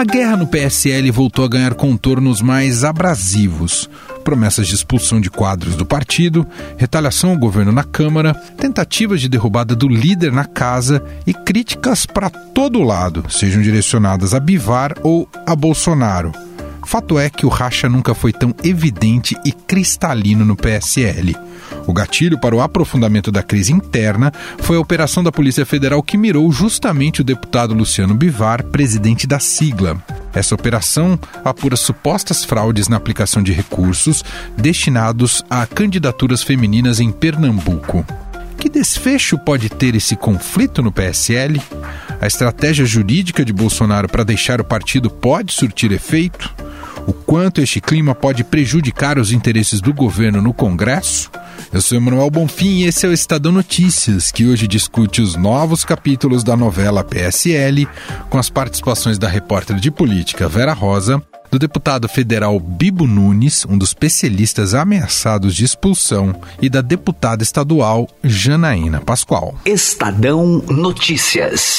A guerra no PSL voltou a ganhar contornos mais abrasivos. Promessas de expulsão de quadros do partido, retaliação ao governo na Câmara, tentativas de derrubada do líder na casa e críticas para todo lado, sejam direcionadas a Bivar ou a Bolsonaro. Fato é que o racha nunca foi tão evidente e cristalino no PSL. O gatilho para o aprofundamento da crise interna foi a operação da Polícia Federal que mirou justamente o deputado Luciano Bivar, presidente da sigla. Essa operação apura supostas fraudes na aplicação de recursos destinados a candidaturas femininas em Pernambuco. Que desfecho pode ter esse conflito no PSL? A estratégia jurídica de Bolsonaro para deixar o partido pode surtir efeito? O quanto este clima pode prejudicar os interesses do governo no Congresso? Eu sou Emanuel Bonfim e esse é o Estadão Notícias, que hoje discute os novos capítulos da novela PSL, com as participações da repórter de política Vera Rosa, do deputado federal Bibo Nunes, um dos especialistas ameaçados de expulsão, e da deputada estadual Janaína Pascoal. Estadão Notícias.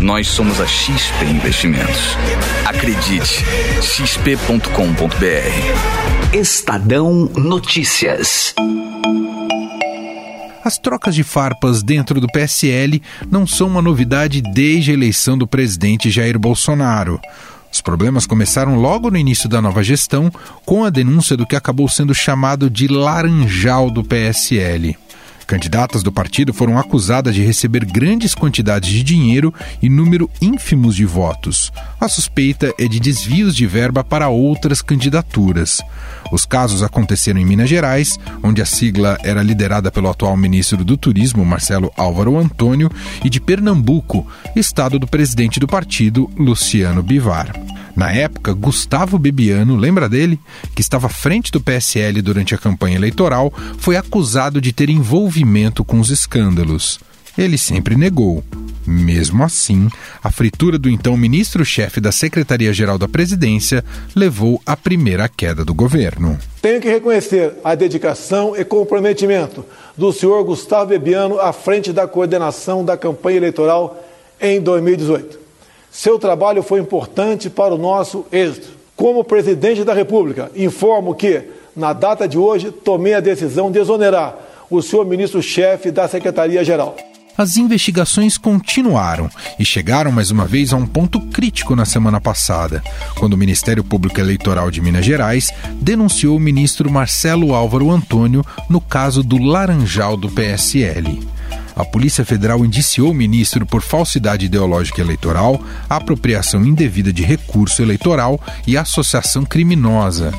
nós somos a XP Investimentos. Acredite, xp.com.br. Estadão Notícias. As trocas de farpas dentro do PSL não são uma novidade desde a eleição do presidente Jair Bolsonaro. Os problemas começaram logo no início da nova gestão, com a denúncia do que acabou sendo chamado de laranjal do PSL. Candidatas do partido foram acusadas de receber grandes quantidades de dinheiro e número ínfimos de votos. A suspeita é de desvios de verba para outras candidaturas. Os casos aconteceram em Minas Gerais, onde a sigla era liderada pelo atual ministro do Turismo, Marcelo Álvaro Antônio, e de Pernambuco, estado do presidente do partido, Luciano Bivar. Na época, Gustavo Bebiano, lembra dele? Que estava à frente do PSL durante a campanha eleitoral, foi acusado de ter envolvimento com os escândalos. Ele sempre negou. Mesmo assim, a fritura do então ministro-chefe da Secretaria-Geral da Presidência levou à primeira queda do governo. Tenho que reconhecer a dedicação e comprometimento do senhor Gustavo Bebiano à frente da coordenação da campanha eleitoral em 2018. Seu trabalho foi importante para o nosso êxito. Como presidente da República, informo que, na data de hoje, tomei a decisão de exonerar o senhor ministro-chefe da Secretaria-Geral. As investigações continuaram e chegaram mais uma vez a um ponto crítico na semana passada, quando o Ministério Público Eleitoral de Minas Gerais denunciou o ministro Marcelo Álvaro Antônio no caso do Laranjal do PSL. A Polícia Federal indiciou o ministro por falsidade ideológica eleitoral, apropriação indevida de recurso eleitoral e associação criminosa.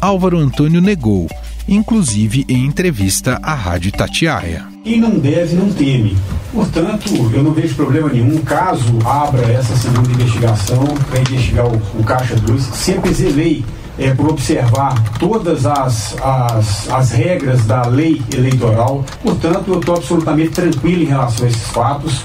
Álvaro Antônio negou, inclusive em entrevista à Rádio Tatiaia. Quem não deve, não teme. Portanto, eu não vejo problema nenhum caso abra essa segunda investigação para investigar o, o Caixa 2. Sempre zelei é, por observar todas as, as, as regras da lei eleitoral. Portanto, eu estou absolutamente tranquilo em relação a esses fatos.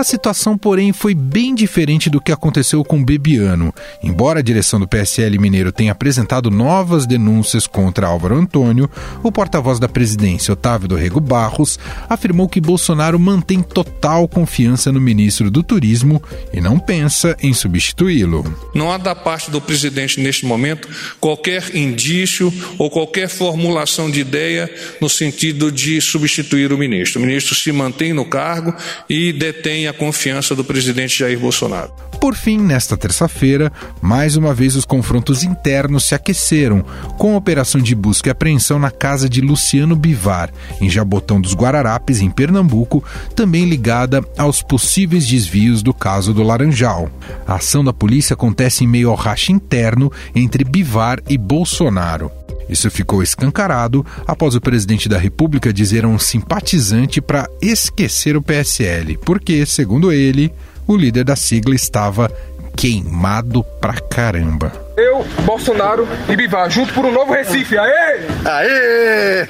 A situação, porém, foi bem diferente do que aconteceu com Bebiano. Embora a direção do PSL Mineiro tenha apresentado novas denúncias contra Álvaro Antônio, o porta-voz da presidência, Otávio do Rego Barros, afirmou que Bolsonaro mantém total confiança no ministro do Turismo e não pensa em substituí-lo. Não há da parte do presidente, neste momento, qualquer indício ou qualquer formulação de ideia no sentido de substituir o ministro. O ministro se mantém no cargo e detém a confiança do presidente Jair Bolsonaro. Por fim, nesta terça-feira, mais uma vez os confrontos internos se aqueceram, com a operação de busca e apreensão na casa de Luciano Bivar, em Jabotão dos Guararapes, em Pernambuco, também ligada aos possíveis desvios do caso do Laranjal. A ação da polícia acontece em meio ao racha interno entre Bivar e Bolsonaro. Isso ficou escancarado após o presidente da República dizer a um simpatizante para esquecer o PSL, porque, segundo ele, o líder da sigla estava queimado pra caramba. Eu, Bolsonaro e Bivar, junto por um novo Recife. Aê! Aê!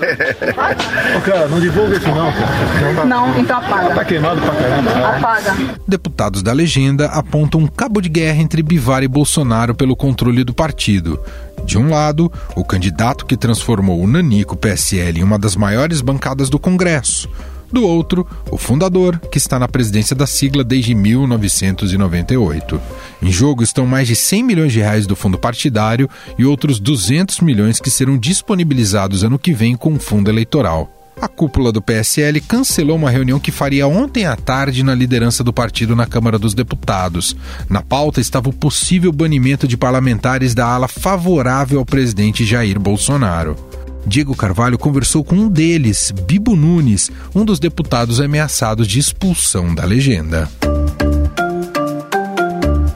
Ô, cara, não divulga isso não, cara. Não, então apaga. Tá queimado pra caramba. Apaga. Deputados da legenda apontam um cabo de guerra entre Bivar e Bolsonaro pelo controle do partido. De um lado, o candidato que transformou o Nanico PSL em uma das maiores bancadas do Congresso. Do outro, o fundador, que está na presidência da sigla desde 1998. Em jogo estão mais de 100 milhões de reais do fundo partidário e outros 200 milhões que serão disponibilizados ano que vem com o fundo eleitoral. A cúpula do PSL cancelou uma reunião que faria ontem à tarde na liderança do partido na Câmara dos Deputados. Na pauta estava o possível banimento de parlamentares da ala favorável ao presidente Jair Bolsonaro. Diego Carvalho conversou com um deles, Bibo Nunes, um dos deputados ameaçados de expulsão da legenda.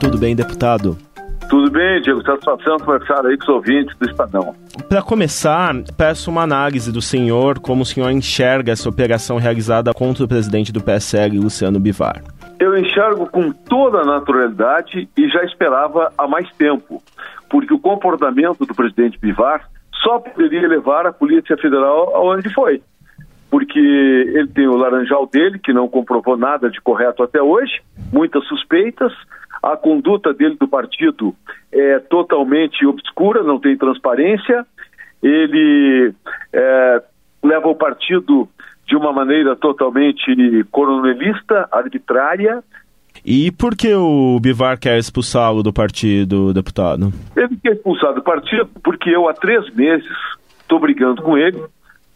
Tudo bem, deputado? Tudo bem, Diego. Satisfação conversar aí com os ouvintes do Estadão. Para começar, peço uma análise do senhor, como o senhor enxerga essa operação realizada contra o presidente do PSL, Luciano Bivar. Eu enxergo com toda a naturalidade e já esperava há mais tempo, porque o comportamento do presidente Bivar só poderia levar a Polícia Federal aonde foi. Porque ele tem o laranjal dele, que não comprovou nada de correto até hoje, muitas suspeitas, a conduta dele do partido é totalmente obscura, não tem transparência, ele é, leva o partido de uma maneira totalmente coronelista, arbitrária. E por que o Bivar quer expulsá-lo do partido, deputado? Ele quer expulsar do partido porque eu há três meses estou brigando com ele,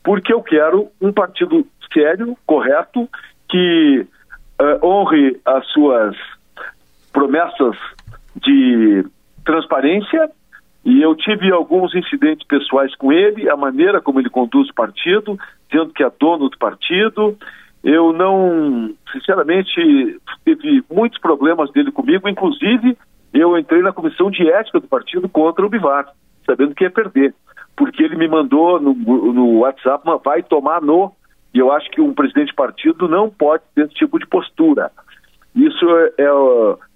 porque eu quero um partido sério, correto, que uh, honre as suas promessas de transparência e eu tive alguns incidentes pessoais com ele, a maneira como ele conduz o partido, dizendo que é dono do partido. Eu não, sinceramente, teve muitos problemas dele comigo, inclusive eu entrei na comissão de ética do partido contra o Bivar, sabendo que ia perder, porque ele me mandou no, no WhatsApp uma vai tomar no, e eu acho que um presidente de partido não pode ter esse tipo de postura. Isso é, é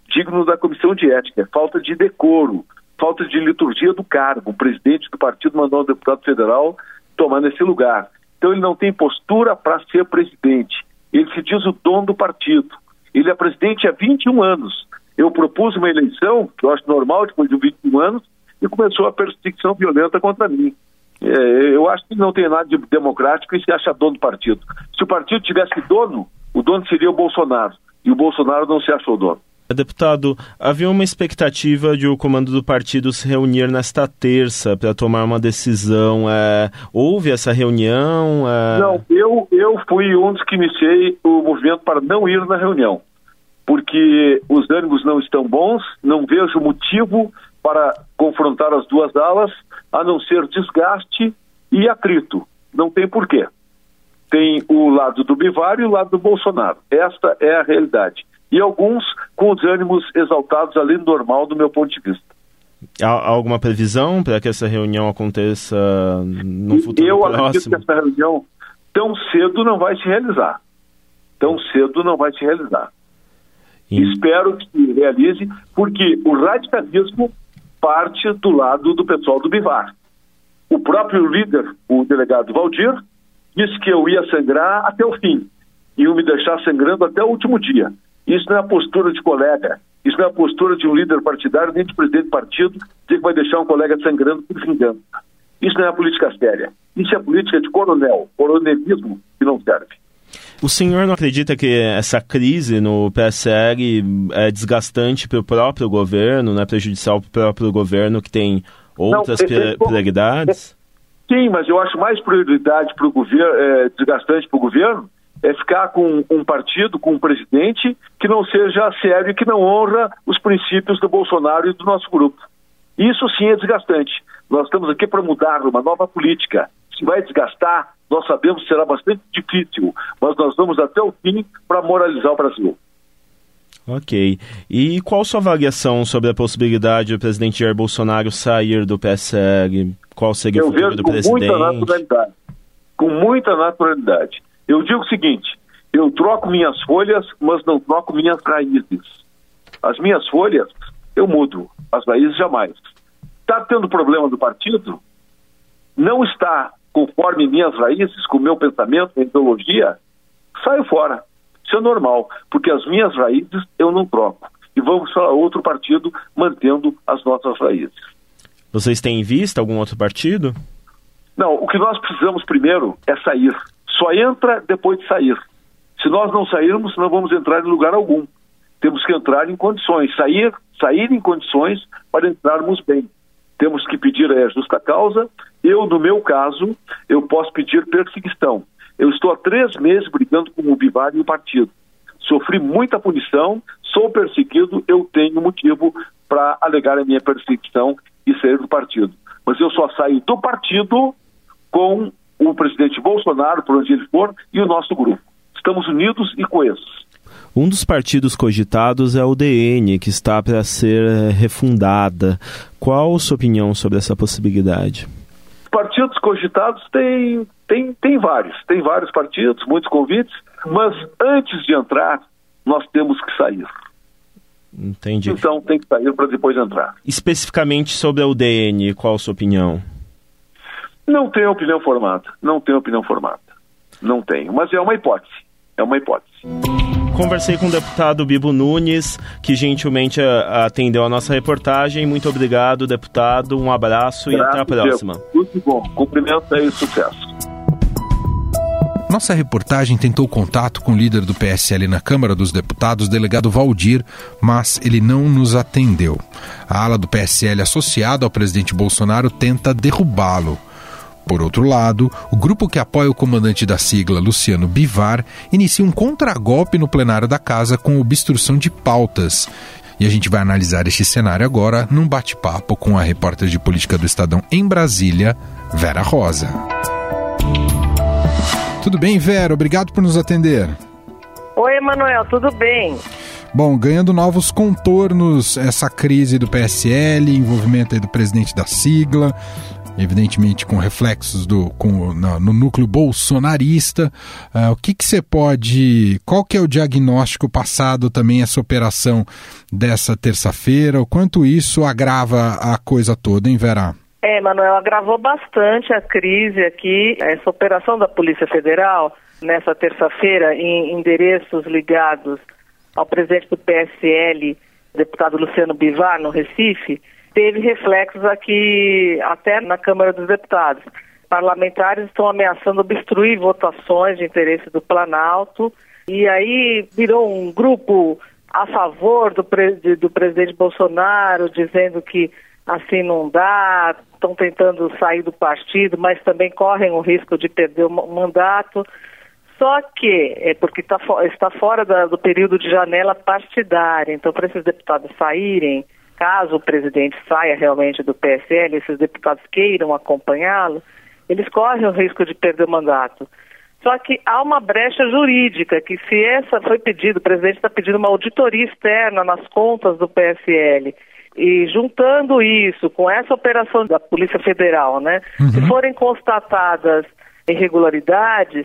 digno da comissão de ética, é falta de decoro, falta de liturgia do cargo. O presidente do partido mandou um deputado federal tomar nesse lugar. Então ele não tem postura para ser presidente. Ele se diz o dono do partido. Ele é presidente há 21 anos. Eu propus uma eleição, que eu acho normal depois de 21 anos, e começou a perseguição violenta contra mim. É, eu acho que não tem nada de democrático e se acha dono do partido. Se o partido tivesse dono, o dono seria o Bolsonaro. E o Bolsonaro não se achou dono. Deputado, havia uma expectativa de o comando do partido se reunir nesta terça para tomar uma decisão. É, houve essa reunião? É... Não, eu, eu fui um dos que iniciei o movimento para não ir na reunião, porque os ânimos não estão bons, não vejo motivo para confrontar as duas alas, a não ser desgaste e atrito. Não tem porquê. Tem o lado do Bivar e o lado do Bolsonaro. Esta é a realidade e alguns com os ânimos exaltados além do normal, do meu ponto de vista. Há alguma previsão para que essa reunião aconteça no futuro Eu próximo? Eu acredito que essa reunião tão cedo não vai se realizar. Tão cedo não vai se realizar. E... Espero que se realize, porque o radicalismo parte do lado do pessoal do Bivar. O próprio líder, o delegado Valdir, disse que eu ia sangrar até o fim. e me deixar sangrando até o último dia. Isso não é a postura de colega, isso não é a postura de um líder partidário, nem de presidente de partido, dizer que vai deixar um colega sangrando por vingança. Isso não é a política séria. Isso é política de coronel, coronelismo que não serve. O senhor não acredita que essa crise no PSL é desgastante para o próprio governo, não é prejudicial para o próprio governo que tem outras não, é, é, prioridades? Sim, mas eu acho mais prioridade para o governo, é, desgastante para o governo, é ficar com um partido, com um presidente que não seja sério e que não honra os princípios do Bolsonaro e do nosso grupo. Isso sim é desgastante. Nós estamos aqui para mudar uma nova política. Se vai desgastar, nós sabemos que será bastante difícil, mas nós vamos até o fim para moralizar o Brasil. Ok. E qual sua avaliação sobre a possibilidade do presidente Jair Bolsonaro sair do PSL? Qual seria Eu o futuro do presidente? Com muita naturalidade. Com muita naturalidade. Eu digo o seguinte: eu troco minhas folhas, mas não troco minhas raízes. As minhas folhas eu mudo. As raízes jamais. Está tendo problema do partido? Não está conforme minhas raízes, com o meu pensamento, minha ideologia? Saio fora. Isso é normal, porque as minhas raízes eu não troco. E vamos para outro partido mantendo as nossas raízes. Vocês têm em vista algum outro partido? Não, o que nós precisamos primeiro é sair. Só entra depois de sair. Se nós não sairmos, não vamos entrar em lugar algum. Temos que entrar em condições, sair, sair em condições para entrarmos bem. Temos que pedir a justa causa. Eu, no meu caso, eu posso pedir perseguição. Eu estou há três meses brigando com o Bivar e o partido. Sofri muita punição, sou perseguido, eu tenho motivo para alegar a minha perseguição e sair do partido. Mas eu só saio do partido com o presidente Bolsonaro, por onde ele for, e o nosso grupo. Estamos unidos e coesos. Um dos partidos cogitados é o DN, que está para ser eh, refundada. Qual a sua opinião sobre essa possibilidade? Partidos cogitados tem, tem, tem vários, tem vários partidos, muitos convites, mas antes de entrar, nós temos que sair. Entendi. Então tem que sair para depois entrar. Especificamente sobre a UDN, qual a sua opinião? Não tenho opinião formada. Não tenho opinião formada. Não tenho. Mas é uma hipótese. É uma hipótese. Conversei com o deputado Bibo Nunes, que gentilmente eh, atendeu a nossa reportagem. Muito obrigado, deputado. Um abraço Graças e até a próxima. Deus. Muito bom. Cumprimento e sucesso. Nossa reportagem tentou contato com o líder do PSL na Câmara dos Deputados, delegado Valdir, mas ele não nos atendeu. A ala do PSL associado ao presidente Bolsonaro tenta derrubá-lo. Por outro lado, o grupo que apoia o comandante da sigla, Luciano Bivar, inicia um contragolpe no plenário da casa com obstrução de pautas. E a gente vai analisar este cenário agora num bate-papo com a repórter de política do Estadão em Brasília, Vera Rosa. Tudo bem, Vera? Obrigado por nos atender. Oi, Emanuel, tudo bem? Bom, ganhando novos contornos essa crise do PSL, envolvimento do presidente da sigla, evidentemente com reflexos do, com, no, no núcleo bolsonarista. Uh, o que que você pode, qual que é o diagnóstico passado também essa operação dessa terça-feira? O quanto isso agrava a coisa toda, hein, Vera? É, Manuel, agravou bastante a crise aqui, essa operação da Polícia Federal, nessa terça-feira, em endereços ligados ao presidente do PSL, deputado Luciano Bivar, no Recife, teve reflexos aqui até na Câmara dos Deputados. Parlamentares estão ameaçando obstruir votações de interesse do Planalto, e aí virou um grupo a favor do, pre do presidente Bolsonaro, dizendo que assim não dá, estão tentando sair do partido, mas também correm o risco de perder o mandato. Só que, é porque tá, está fora da, do período de janela partidária, então para esses deputados saírem, caso o presidente saia realmente do PSL, esses deputados queiram acompanhá-lo, eles correm o risco de perder o mandato. Só que há uma brecha jurídica que se essa foi pedido, o presidente está pedindo uma auditoria externa nas contas do PSL e juntando isso com essa operação da Polícia Federal, né? Uhum. Se forem constatadas irregularidades,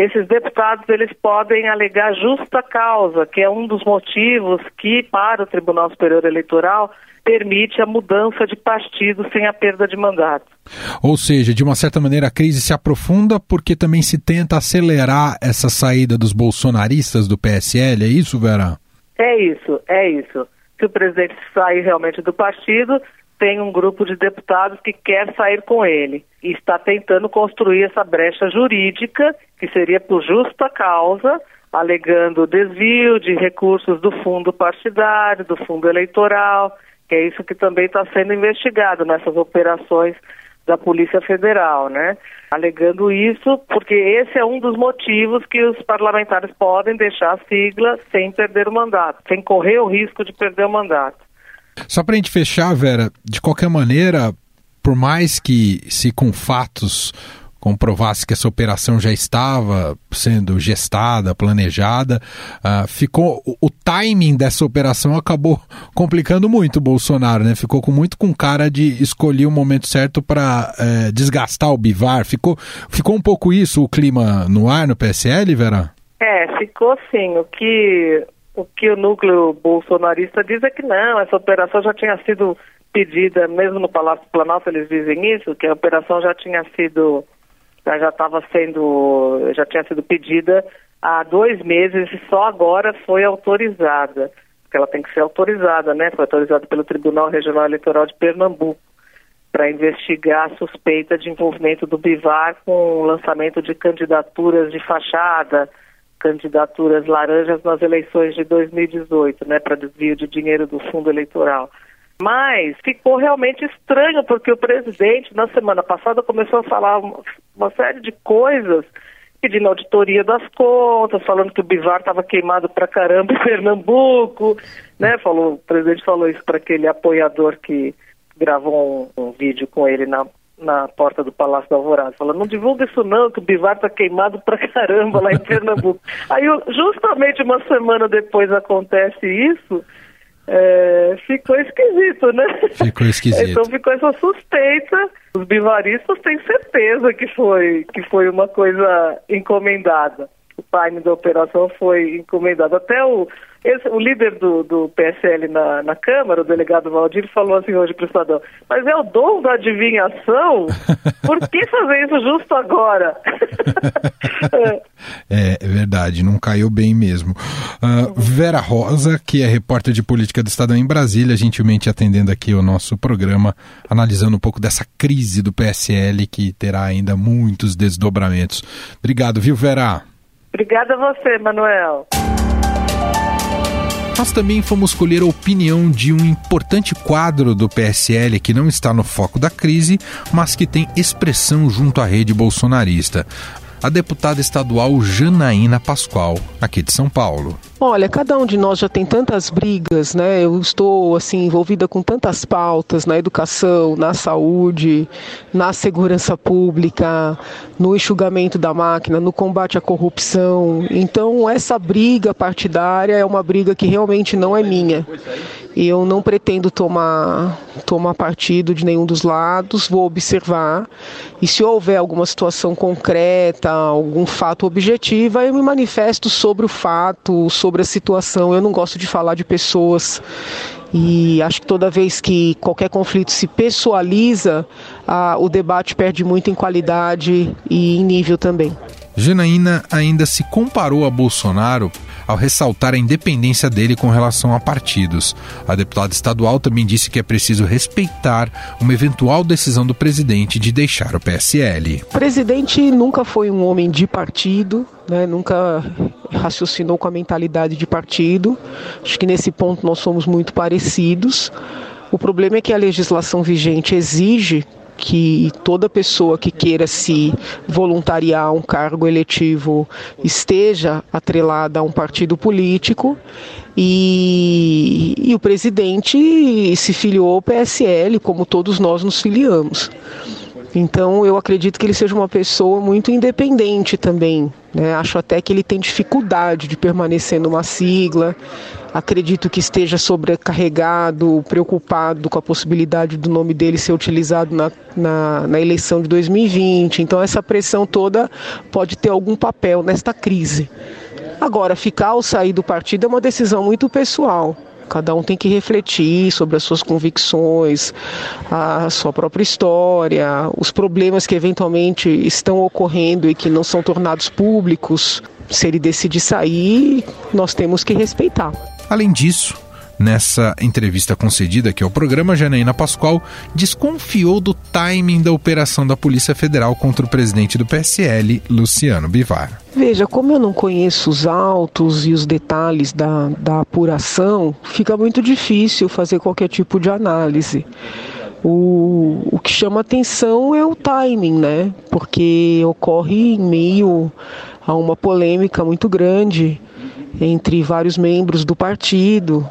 esses deputados eles podem alegar justa causa, que é um dos motivos que para o Tribunal Superior Eleitoral permite a mudança de partido sem a perda de mandato. Ou seja, de uma certa maneira a crise se aprofunda porque também se tenta acelerar essa saída dos bolsonaristas do PSL, é isso, Vera? É isso, é isso se o presidente sair realmente do partido, tem um grupo de deputados que quer sair com ele e está tentando construir essa brecha jurídica, que seria por justa causa, alegando desvio de recursos do fundo partidário, do fundo eleitoral, que é isso que também está sendo investigado nessas operações da Polícia Federal, né? Alegando isso, porque esse é um dos motivos que os parlamentares podem deixar a sigla sem perder o mandato, sem correr o risco de perder o mandato. Só para a gente fechar, Vera, de qualquer maneira, por mais que se com fatos comprovasse que essa operação já estava sendo gestada, planejada, uh, ficou o, o, timing dessa operação acabou complicando muito o Bolsonaro, né? Ficou com muito com cara de escolher o momento certo para uh, desgastar o Bivar. Ficou, ficou um pouco isso o clima no ar no PSL, Vera? É, ficou sim. O que o que o núcleo bolsonarista diz é que não, essa operação já tinha sido pedida, mesmo no Palácio Planalto eles dizem isso, que a operação já tinha sido, já estava sendo, já tinha sido pedida há dois meses e só agora foi autorizada. Porque ela tem que ser autorizada, né? Foi autorizada pelo Tribunal Regional Eleitoral de Pernambuco para investigar a suspeita de envolvimento do Bivar com o lançamento de candidaturas de fachada, candidaturas laranjas nas eleições de 2018, né, para desvio de dinheiro do fundo eleitoral. Mas ficou realmente estranho, porque o presidente, na semana passada, começou a falar uma série de coisas, pedindo auditoria das contas, falando que o Bivar estava queimado pra caramba em Pernambuco, né? Falou, o presidente falou isso para aquele apoiador que gravou um, um vídeo com ele na, na porta do Palácio da Alvorada, falando, não divulga isso não, que o Bivar tá queimado pra caramba lá em Pernambuco. Aí, justamente uma semana depois acontece isso, é, ficou esquisito, né? Ficou esquisito. então ficou essa suspeita. Os bivaristas têm certeza que foi, que foi uma coisa encomendada. O time da operação foi encomendado. Até o, esse, o líder do, do PSL na, na Câmara, o delegado Valdir, falou assim hoje para o Estadão, mas é o dom da adivinhação? Por que fazer isso justo agora? é, é, verdade, não caiu bem mesmo. Uh, Vera Rosa, que é repórter de política do Estadão em Brasília, gentilmente atendendo aqui o nosso programa, analisando um pouco dessa crise do PSL que terá ainda muitos desdobramentos. Obrigado, viu, Vera? Obrigada a você, Manuel. Nós também fomos colher a opinião de um importante quadro do PSL que não está no foco da crise, mas que tem expressão junto à rede bolsonarista a deputada estadual Janaína Pascoal, aqui de São Paulo. Olha, cada um de nós já tem tantas brigas, né? Eu estou assim envolvida com tantas pautas na educação, na saúde, na segurança pública, no enxugamento da máquina, no combate à corrupção. Então, essa briga partidária é uma briga que realmente não é minha. Eu não pretendo tomar, tomar partido de nenhum dos lados, vou observar. E se houver alguma situação concreta, algum fato objetivo, eu me manifesto sobre o fato, sobre a situação. Eu não gosto de falar de pessoas. E acho que toda vez que qualquer conflito se pessoaliza, o debate perde muito em qualidade e em nível também. Janaína ainda se comparou a Bolsonaro ao ressaltar a independência dele com relação a partidos. A deputada estadual também disse que é preciso respeitar uma eventual decisão do presidente de deixar o PSL. O presidente nunca foi um homem de partido, né, nunca raciocinou com a mentalidade de partido. Acho que nesse ponto nós somos muito parecidos. O problema é que a legislação vigente exige que toda pessoa que queira se voluntariar a um cargo eletivo esteja atrelada a um partido político e, e o presidente se filiou ao PSL, como todos nós nos filiamos. Então eu acredito que ele seja uma pessoa muito independente também. Né? Acho até que ele tem dificuldade de permanecer numa sigla, acredito que esteja sobrecarregado, preocupado com a possibilidade do nome dele ser utilizado na, na, na, eleição de 2020. Então, essa pressão toda pode ter algum papel nesta crise. Agora, ficar ou sair do partido é uma decisão muito pessoal. Cada um tem que refletir sobre as suas convicções, a sua própria história, os problemas que eventualmente estão ocorrendo e que não são tornados públicos. Se ele decidir sair, nós temos que respeitar. Além disso, nessa entrevista concedida aqui ao programa, Janaína Pascoal desconfiou do timing da operação da Polícia Federal contra o presidente do PSL, Luciano Bivar. Veja, como eu não conheço os autos e os detalhes da, da apuração, fica muito difícil fazer qualquer tipo de análise. O, o que chama atenção é o timing, né? Porque ocorre em meio a uma polêmica muito grande entre vários membros do partido.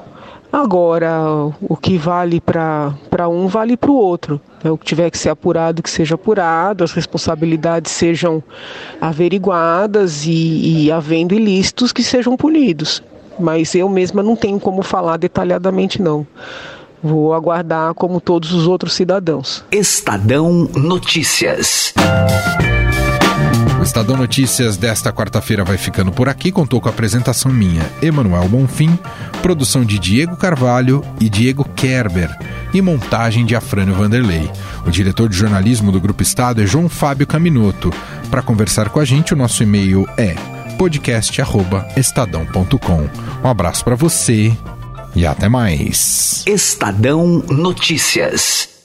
Agora, o que vale para um vale para o outro. É, o que tiver que ser apurado, que seja apurado, as responsabilidades sejam averiguadas e, e havendo ilícitos que sejam punidos. Mas eu mesma não tenho como falar detalhadamente, não. Vou aguardar como todos os outros cidadãos. Estadão Notícias. Estadão Notícias desta quarta-feira vai ficando por aqui. Contou com a apresentação minha, Emanuel Bonfim, produção de Diego Carvalho e Diego Kerber e montagem de Afrânio Vanderlei. O diretor de jornalismo do Grupo Estado é João Fábio Caminoto. Para conversar com a gente, o nosso e-mail é podcast@estadão.com. Um abraço para você e até mais. Estadão Notícias.